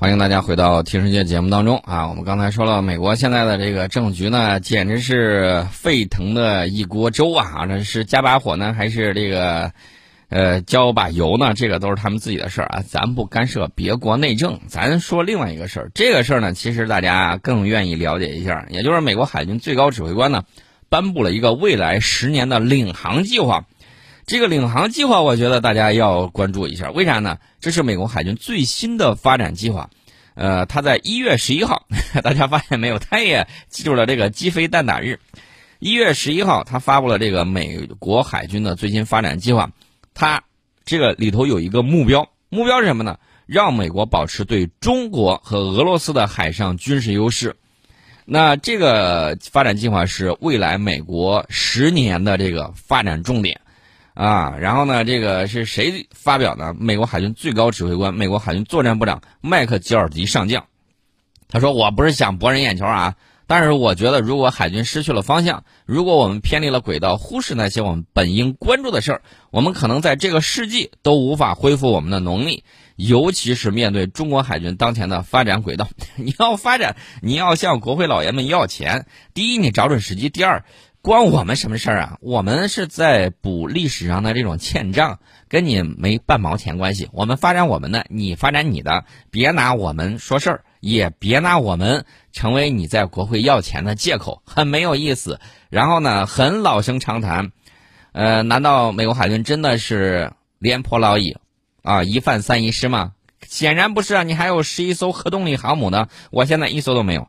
欢迎大家回到《听世界》节目当中啊！我们刚才说了，美国现在的这个政局呢，简直是沸腾的一锅粥啊！这是加把火呢，还是这个呃浇把油呢？这个都是他们自己的事儿啊，咱不干涉别国内政。咱说另外一个事儿，这个事儿呢，其实大家更愿意了解一下，也就是美国海军最高指挥官呢，颁布了一个未来十年的领航计划。这个领航计划，我觉得大家要关注一下，为啥呢？这是美国海军最新的发展计划。呃，他在一月十一号，大家发现没有？他也记住了这个击飞弹打日。一月十一号，他发布了这个美国海军的最新发展计划。他这个里头有一个目标，目标是什么呢？让美国保持对中国和俄罗斯的海上军事优势。那这个发展计划是未来美国十年的这个发展重点。啊，然后呢，这个是谁发表的？美国海军最高指挥官、美国海军作战部长麦克吉尔迪上将，他说：“我不是想博人眼球啊，但是我觉得，如果海军失去了方向，如果我们偏离了轨道，忽视那些我们本应关注的事儿，我们可能在这个世纪都无法恢复我们的能力，尤其是面对中国海军当前的发展轨道。你要发展，你要向国会老爷们要钱。第一，你找准时机；第二。”关我们什么事儿啊？我们是在补历史上的这种欠账，跟你没半毛钱关系。我们发展我们的，你发展你的，别拿我们说事儿，也别拿我们成为你在国会要钱的借口，很没有意思。然后呢，很老生常谈，呃，难道美国海军真的是廉颇老矣啊？一犯三遗失吗？显然不是啊！你还有十一艘核动力航母呢，我现在一艘都没有，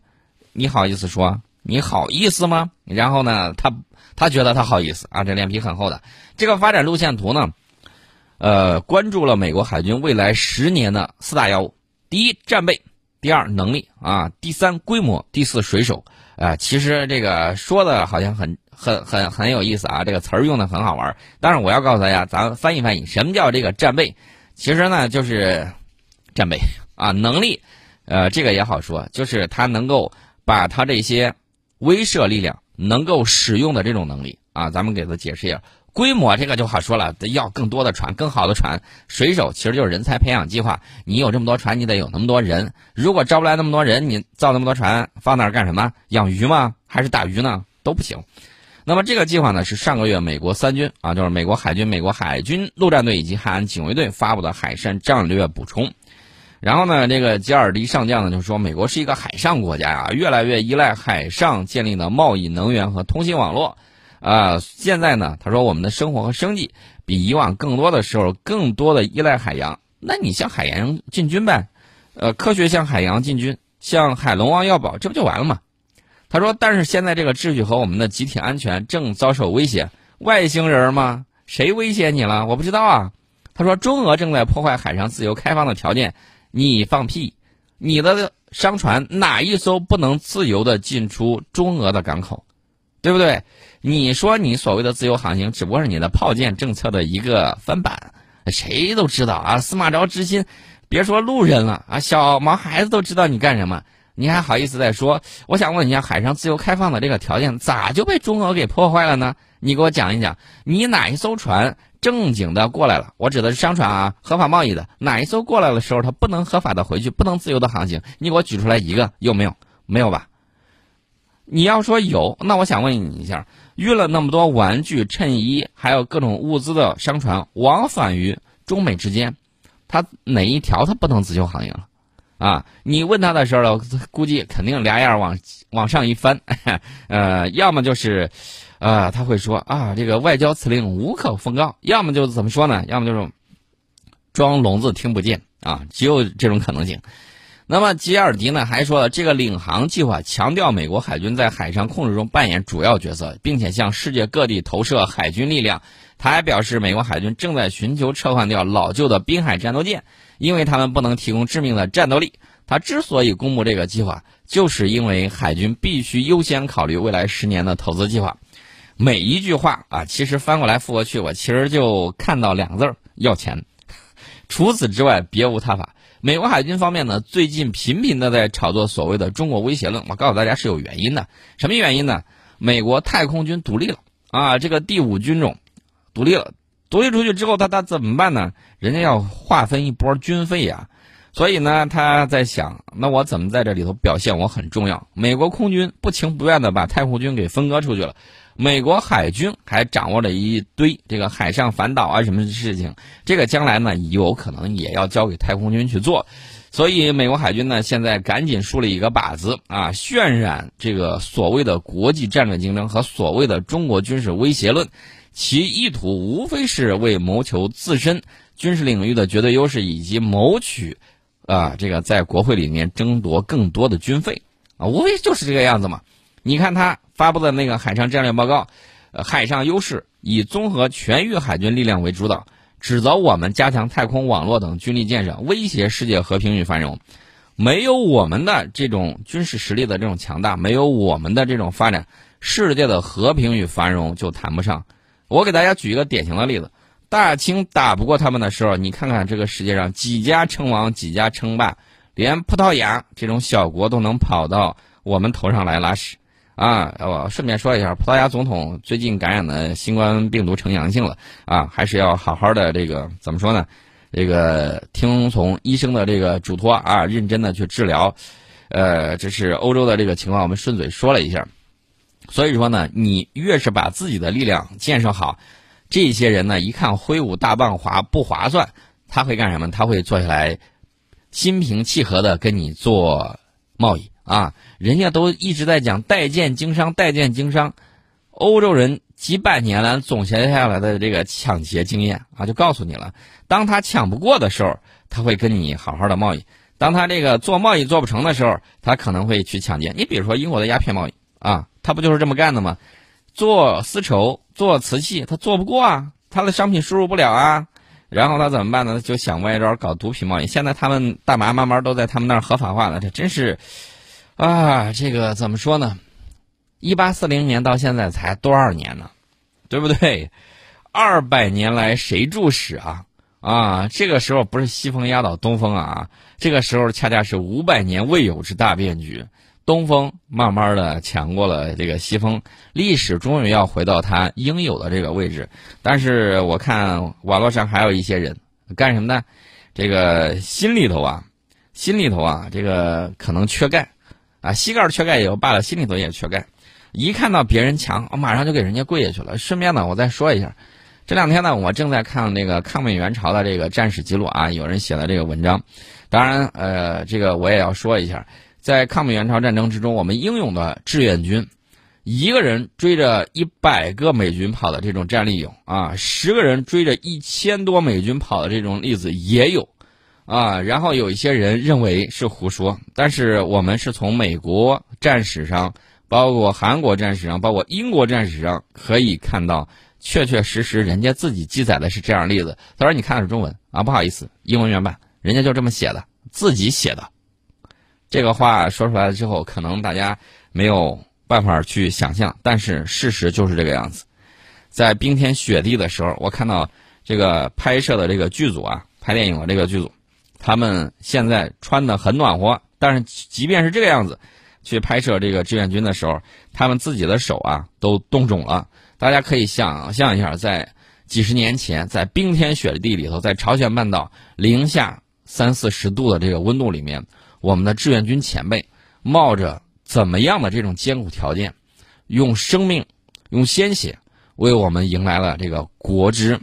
你好意思说？你好意思吗？然后呢，他他觉得他好意思啊，这脸皮很厚的。这个发展路线图呢，呃，关注了美国海军未来十年的四大要务：第一，战备；第二，能力啊；第三，规模；第四，水手。啊，其实这个说的好像很很很很有意思啊，这个词儿用的很好玩。但是我要告诉大家，咱翻译翻译，什么叫这个战备？其实呢，就是战备啊，能力，呃，这个也好说，就是他能够把他这些。威慑力量能够使用的这种能力啊，咱们给他解释一下。规模这个就好说了，要更多的船，更好的船。水手其实就是人才培养计划，你有这么多船，你得有那么多人。如果招不来那么多人，你造那么多船放那儿干什么？养鱼吗？还是打鱼呢？都不行。那么这个计划呢，是上个月美国三军啊，就是美国海军、美国海军陆战队以及海岸警卫队发布的海上战略补充。然后呢，这个吉尔迪上将呢就说，美国是一个海上国家啊，越来越依赖海上建立的贸易、能源和通信网络，啊，现在呢，他说我们的生活和生计比以往更多的时候更多的依赖海洋，那你向海洋进军呗，呃，科学向海洋进军，向海龙王要宝，这不就完了吗？他说，但是现在这个秩序和我们的集体安全正遭受威胁，外星人吗？谁威胁你了？我不知道啊。他说，中俄正在破坏海上自由开放的条件。你放屁！你的商船哪一艘不能自由的进出中俄的港口，对不对？你说你所谓的自由航行，只不过是你的炮舰政策的一个翻版，谁都知道啊。司马昭之心，别说路人了啊，小毛孩子都知道你干什么，你还好意思再说？我想问一下，海上自由开放的这个条件咋就被中俄给破坏了呢？你给我讲一讲，你哪一艘船？正经的过来了，我指的是商船啊，合法贸易的。哪一艘过来的时候，它不能合法的回去，不能自由的航行？你给我举出来一个，有没有？没有吧？你要说有，那我想问你一下，运了那么多玩具、衬衣，还有各种物资的商船，往返于中美之间，它哪一条它不能自由航行了？啊，你问他的时候，估计肯定俩眼往往上一翻，呃，要么就是。啊，他会说啊，这个外交辞令无可奉告，要么就怎么说呢？要么就是装聋子听不见啊，只有这种可能性。那么吉尔迪呢还说了，这个领航计划强调美国海军在海上控制中扮演主要角色，并且向世界各地投射海军力量。他还表示，美国海军正在寻求撤换掉老旧的滨海战斗舰，因为他们不能提供致命的战斗力。他之所以公布这个计划，就是因为海军必须优先考虑未来十年的投资计划。每一句话啊，其实翻过来覆过去，我其实就看到两个字儿：要钱。除此之外，别无他法。美国海军方面呢，最近频频的在炒作所谓的“中国威胁论”。我告诉大家是有原因的。什么原因呢？美国太空军独立了啊，这个第五军种独立了。独立出去之后，他他怎么办呢？人家要划分一波军费呀。所以呢，他在想，那我怎么在这里头表现我很重要？美国空军不情不愿的把太空军给分割出去了，美国海军还掌握了一堆这个海上反导啊什么事情，这个将来呢有可能也要交给太空军去做。所以，美国海军呢，现在赶紧竖了一个靶子啊，渲染这个所谓的国际战略竞争和所谓的中国军事威胁论，其意图无非是为谋求自身军事领域的绝对优势，以及谋取啊这个在国会里面争夺更多的军费啊，无非就是这个样子嘛。你看他发布的那个海上战略报告，呃，海上优势以综合全域海军力量为主导。指责我们加强太空网络等军力建设，威胁世界和平与繁荣。没有我们的这种军事实力的这种强大，没有我们的这种发展，世界的和平与繁荣就谈不上。我给大家举一个典型的例子：大清打不过他们的时候，你看看这个世界上几家称王，几家称霸，连葡萄牙这种小国都能跑到我们头上来拉屎。啊，我顺便说一下，葡萄牙总统最近感染的新冠病毒呈阳性了啊，还是要好好的这个怎么说呢？这个听从医生的这个嘱托啊，认真的去治疗。呃，这是欧洲的这个情况，我们顺嘴说了一下。所以说呢，你越是把自己的力量建设好，这些人呢一看挥舞大棒划不划算，他会干什么？他会坐下来，心平气和的跟你做贸易。啊，人家都一直在讲代建经商，代建经商，欧洲人几百年来总结下来的这个抢劫经验啊，就告诉你了，当他抢不过的时候，他会跟你好好的贸易；当他这个做贸易做不成的时候，他可能会去抢劫。你比如说英国的鸦片贸易啊，他不就是这么干的吗？做丝绸、做瓷器，他做不过啊，他的商品输入不了啊，然后他怎么办呢？就想歪招搞毒品贸易。现在他们大麻慢慢都在他们那儿合法化了，这真是。啊，这个怎么说呢？一八四零年到现在才多少年呢？对不对？二百年来谁注史啊？啊，这个时候不是西风压倒东风啊，这个时候恰恰是五百年未有之大变局，东风慢慢的抢过了这个西风，历史终于要回到它应有的这个位置。但是我看网络上还有一些人干什么呢？这个心里头啊，心里头啊，这个可能缺钙。啊，膝盖缺钙也就罢了，心里头也缺钙。一看到别人强，我马上就给人家跪下去了。顺便呢，我再说一下，这两天呢，我正在看那个抗美援朝的这个战史记录啊，有人写的这个文章。当然，呃，这个我也要说一下，在抗美援朝战争之中，我们英勇的志愿军，一个人追着一百个美军跑的这种战例有啊，十个人追着一千多美军跑的这种例子也有。啊，然后有一些人认为是胡说，但是我们是从美国战史上，包括韩国战史上，包括英国战史上可以看到，确确实实人家自己记载的是这样例子。他说：“你看的是中文啊，不好意思，英文原版，人家就这么写的，自己写的。”这个话说出来了之后，可能大家没有办法去想象，但是事实就是这个样子。在冰天雪地的时候，我看到这个拍摄的这个剧组啊，拍电影的这个剧组。他们现在穿的很暖和，但是即便是这个样子，去拍摄这个志愿军的时候，他们自己的手啊都冻肿了。大家可以想象一下，在几十年前，在冰天雪地里头，在朝鲜半岛零下三四十度的这个温度里面，我们的志愿军前辈冒着怎么样的这种艰苦条件，用生命、用鲜血为我们迎来了这个国之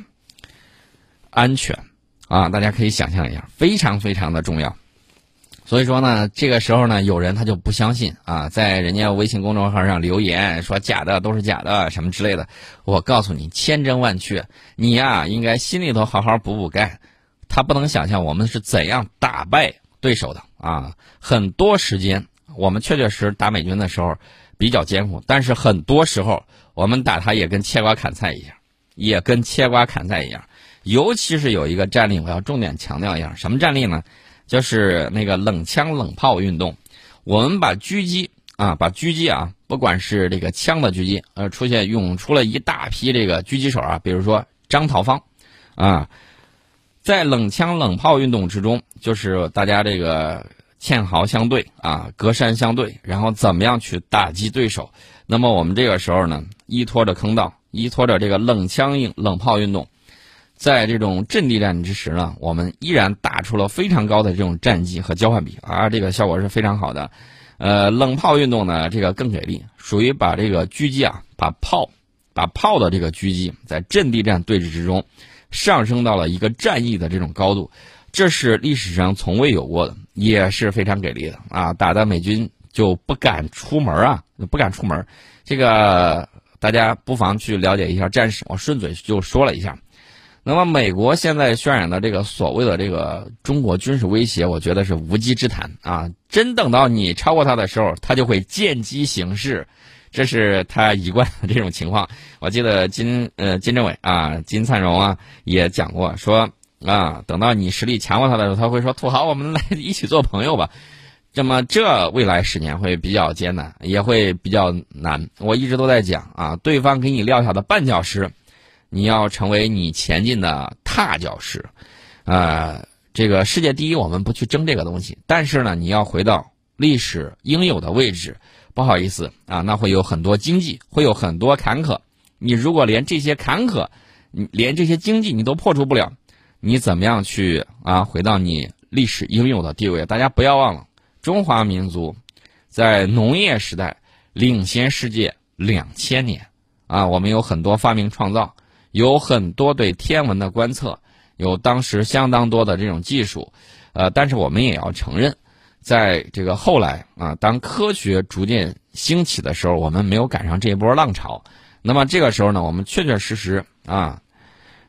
安全。啊，大家可以想象一下，非常非常的重要。所以说呢，这个时候呢，有人他就不相信啊，在人家微信公众号上留言说假的都是假的什么之类的。我告诉你，千真万确。你呀，应该心里头好好补补钙。他不能想象我们是怎样打败对手的啊。很多时间，我们确确实实打美军的时候比较艰苦，但是很多时候我们打他也跟切瓜砍菜一样，也跟切瓜砍菜一样。尤其是有一个战例，我要重点强调一下，什么战例呢？就是那个冷枪冷炮运动。我们把狙击啊，把狙击啊，不管是这个枪的狙击，呃，出现涌出了一大批这个狙击手啊，比如说张桃芳，啊，在冷枪冷炮运动之中，就是大家这个堑壕相对啊，隔山相对，然后怎么样去打击对手？那么我们这个时候呢，依托着坑道，依托着这个冷枪硬冷炮运动。在这种阵地战之时呢，我们依然打出了非常高的这种战绩和交换比啊，这个效果是非常好的。呃，冷炮运动呢，这个更给力，属于把这个狙击啊，把炮，把炮的这个狙击在阵地战对峙之中上升到了一个战役的这种高度，这是历史上从未有过的，也是非常给力的啊！打的美军就不敢出门啊，不敢出门。这个大家不妨去了解一下战史，我顺嘴就说了一下。那么，美国现在渲染的这个所谓的这个中国军事威胁，我觉得是无稽之谈啊！真等到你超过他的时候，他就会见机行事，这是他一贯的这种情况。我记得金呃金正伟啊，金灿荣啊也讲过，说啊，等到你实力强过他的时候，他会说土豪，我们来一起做朋友吧。那么，这未来十年会比较艰难，也会比较难。我一直都在讲啊，对方给你撂下的绊脚石。你要成为你前进的踏脚石，呃，这个世界第一，我们不去争这个东西。但是呢，你要回到历史应有的位置，不好意思啊，那会有很多经济，会有很多坎坷。你如果连这些坎坷，你连这些经济你都破除不了，你怎么样去啊回到你历史应有的地位？大家不要忘了，中华民族在农业时代领先世界两千年啊，我们有很多发明创造。有很多对天文的观测，有当时相当多的这种技术，呃，但是我们也要承认，在这个后来啊，当科学逐渐兴起的时候，我们没有赶上这一波浪潮。那么这个时候呢，我们确确实实啊，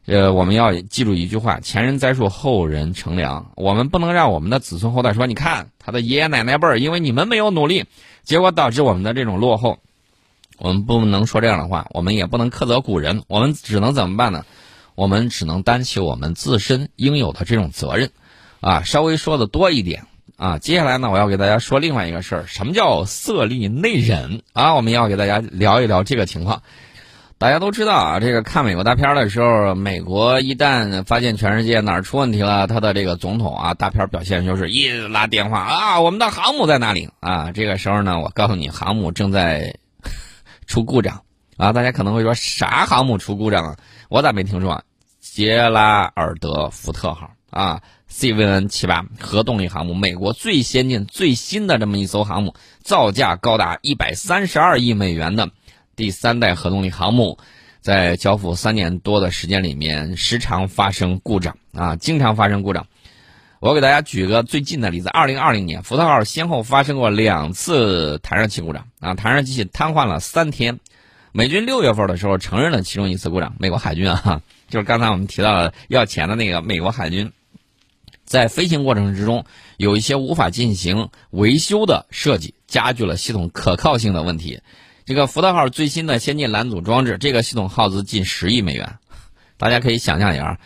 呃，我们要记住一句话：前人栽树，后人乘凉。我们不能让我们的子孙后代说，你看他的爷爷奶奶辈儿，因为你们没有努力，结果导致我们的这种落后。我们不能说这样的话，我们也不能苛责古人，我们只能怎么办呢？我们只能担起我们自身应有的这种责任，啊，稍微说的多一点啊。接下来呢，我要给大家说另外一个事儿，什么叫色厉内荏啊？我们要给大家聊一聊这个情况。大家都知道啊，这个看美国大片的时候，美国一旦发现全世界哪儿出问题了，他的这个总统啊，大片表现就是一拉电话啊，我们的航母在哪里啊？这个时候呢，我告诉你，航母正在。出故障啊！大家可能会说啥航母出故障啊？我咋没听说？杰拉尔德福特号啊，CVN 七八核动力航母，美国最先进、最新的这么一艘航母，造价高达一百三十二亿美元的第三代核动力航母，在交付三年多的时间里面，时常发生故障啊，经常发生故障。我给大家举个最近的例子：二零二零年，福特号先后发生过两次弹射器故障啊，弹射器瘫痪了三天。美军六月份的时候承认了其中一次故障。美国海军啊，就是刚才我们提到的要钱的那个美国海军，在飞行过程之中有一些无法进行维修的设计，加剧了系统可靠性的问题。这个福特号最新的先进拦阻装置，这个系统耗资近十亿美元。大家可以想象一下，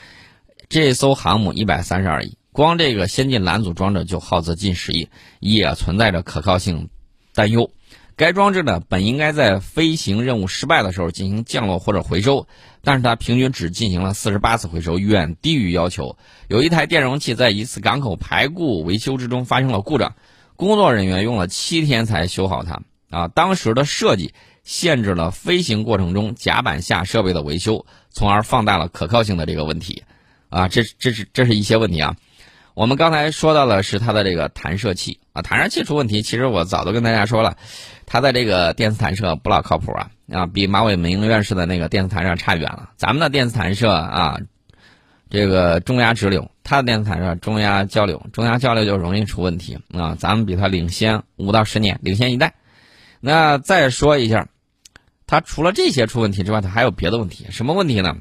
这艘航母一百三十二亿。光这个先进拦阻装置就耗资近十亿，也存在着可靠性担忧。该装置呢，本应该在飞行任务失败的时候进行降落或者回收，但是它平均只进行了四十八次回收，远低于要求。有一台电容器在一次港口排固维修之中发生了故障，工作人员用了七天才修好它。啊，当时的设计限制了飞行过程中甲板下设备的维修，从而放大了可靠性的这个问题。啊，这这是这是一些问题啊。我们刚才说到的是它的这个弹射器啊，弹射器出问题，其实我早都跟大家说了，它的这个电磁弹射不老靠谱啊啊，比马伟明院士的那个电磁弹射差远了。咱们的电磁弹射啊，这个中压直流，它的电磁弹射中压交流，中压交流就容易出问题啊。咱们比它领先五到十年，领先一代。那再说一下，它除了这些出问题之外，它还有别的问题，什么问题呢？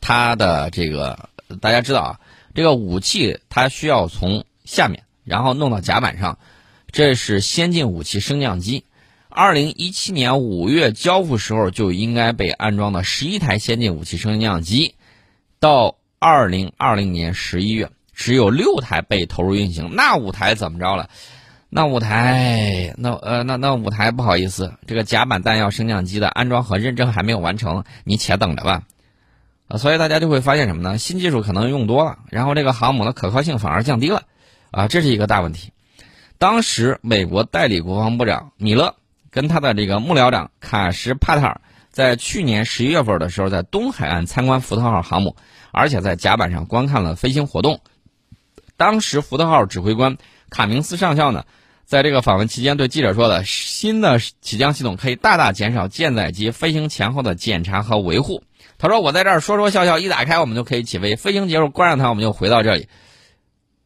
它的这个大家知道啊。这个武器它需要从下面，然后弄到甲板上，这是先进武器升降机。二零一七年五月交付时候就应该被安装的十一台先进武器升降机，到二零二零年十一月只有六台被投入运行。那五台怎么着了？那五台，那呃，那那五台不好意思，这个甲板弹药升降机的安装和认证还没有完成，你且等着吧。所以大家就会发现什么呢？新技术可能用多了，然后这个航母的可靠性反而降低了，啊，这是一个大问题。当时美国代理国防部长米勒跟他的这个幕僚长卡什帕特尔在去年十一月份的时候，在东海岸参观福特号航母，而且在甲板上观看了飞行活动。当时福特号指挥官卡明斯上校呢，在这个访问期间对记者说的：“新的起降系统可以大大减少舰载机飞行前后的检查和维护。”他说：“我在这儿说说笑笑，一打开我们就可以起飞，飞行结束关上它，我们就回到这里。”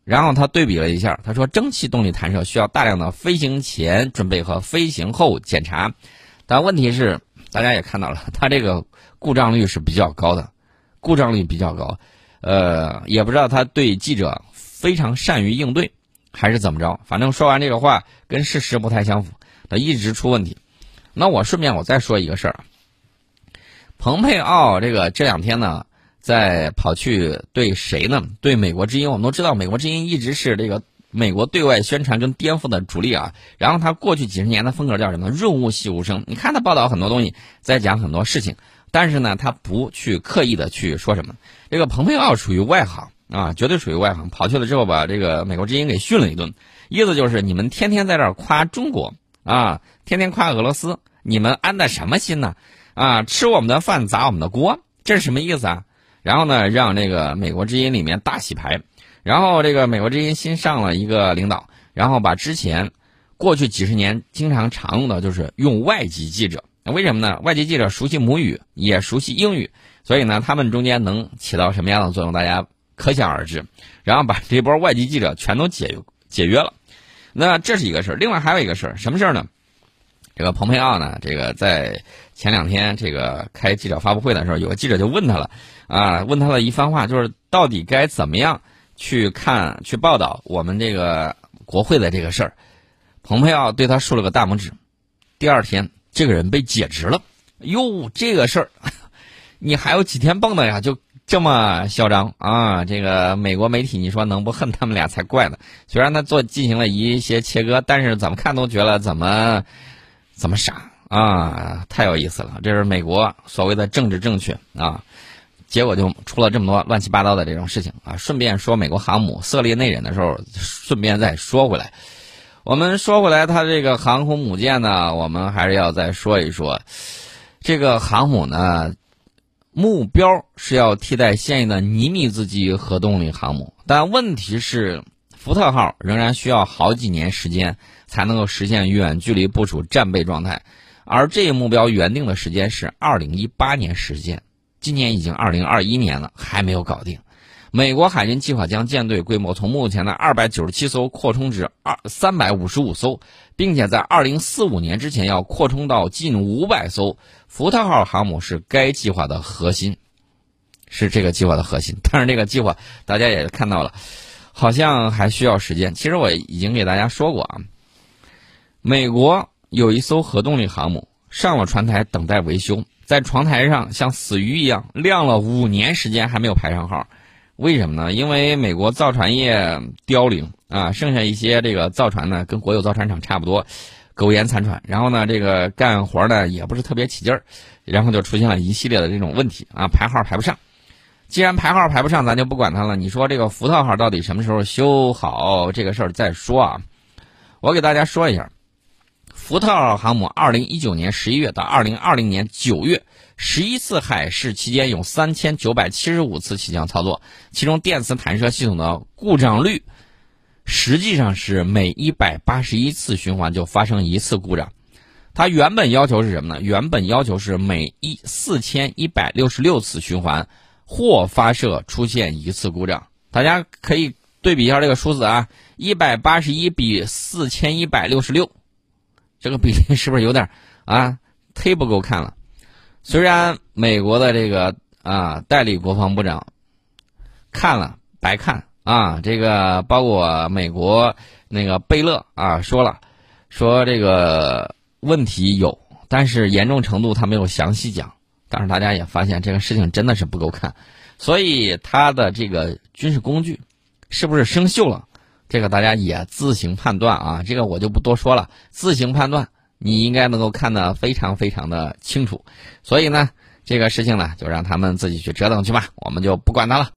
然后他对比了一下，他说：“蒸汽动力弹射需要大量的飞行前准备和飞行后检查，但问题是，大家也看到了，它这个故障率是比较高的，故障率比较高。呃，也不知道他对记者非常善于应对，还是怎么着。反正说完这个话，跟事实不太相符，他一直出问题。那我顺便我再说一个事儿。”蓬佩奥这个这两天呢，在跑去对谁呢？对美国之音。我们都知道，美国之音一直是这个美国对外宣传跟颠覆的主力啊。然后他过去几十年的风格叫什么？润物细无声。你看他报道很多东西，在讲很多事情，但是呢，他不去刻意的去说什么。这个蓬佩奥属于外行啊，绝对属于外行。跑去了之后，把这个美国之音给训了一顿，意思就是你们天天在这儿夸中国啊，天天夸俄罗斯，你们安的什么心呢？啊，吃我们的饭砸我们的锅，这是什么意思啊？然后呢，让这个美国之音里面大洗牌，然后这个美国之音新上了一个领导，然后把之前过去几十年经常常用的就是用外籍记者，为什么呢？外籍记者熟悉母语，也熟悉英语，所以呢，他们中间能起到什么样的作用，大家可想而知。然后把这波外籍记者全都解解约了，那这是一个事儿。另外还有一个事儿，什么事儿呢？这个蓬佩奥呢，这个在前两天这个开记者发布会的时候，有个记者就问他了，啊，问他了一番话，就是到底该怎么样去看、去报道我们这个国会的这个事儿。蓬佩奥对他竖了个大拇指。第二天，这个人被解职了。哟，这个事儿，你还有几天蹦的呀？就这么嚣张啊？这个美国媒体，你说能不恨他们俩才怪呢？虽然他做进行了一些切割，但是怎么看都觉得怎么。怎么傻啊！太有意思了，这是美国所谓的政治正确啊，结果就出了这么多乱七八糟的这种事情啊。顺便说美国航母色厉内荏的时候，顺便再说回来，我们说回来，它这个航空母舰呢，我们还是要再说一说，这个航母呢，目标是要替代现役的尼米兹级核动力航母，但问题是。福特号仍然需要好几年时间才能够实现远距离部署战备状态，而这一目标原定的时间是二零一八年实现，今年已经二零二一年了，还没有搞定。美国海军计划将舰队规模从目前的二百九十七艘扩充至二三百五十五艘，并且在二零四五年之前要扩充到近五百艘。福特号航母是该计划的核心，是这个计划的核心。但是这个计划大家也看到了。好像还需要时间。其实我已经给大家说过啊，美国有一艘核动力航母上了船台等待维修，在船台上像死鱼一样晾了五年时间还没有排上号，为什么呢？因为美国造船业凋零啊，剩下一些这个造船呢跟国有造船厂差不多，苟延残喘，然后呢这个干活呢也不是特别起劲儿，然后就出现了一系列的这种问题啊，排号排不上。既然排号排不上，咱就不管它了。你说这个福特号到底什么时候修好这个事儿再说啊？我给大家说一下，福特号航母二零一九年十一月到二零二零年九月十一次海试期间有三千九百七十五次起降操作，其中电磁弹射系统的故障率实际上是每一百八十一次循环就发生一次故障。它原本要求是什么呢？原本要求是每一四千一百六十六次循环。或发射出现一次故障，大家可以对比一下这个数字啊，一百八十一比四千一百六十六，这个 比例是不是有点啊忒不够看了？虽然美国的这个啊代理国防部长看了白看啊，这个包括美国那个贝勒啊说了，说这个问题有，但是严重程度他没有详细讲。但是大家也发现这个事情真的是不够看，所以他的这个军事工具是不是生锈了？这个大家也自行判断啊，这个我就不多说了，自行判断，你应该能够看得非常非常的清楚。所以呢，这个事情呢，就让他们自己去折腾去吧，我们就不管他了。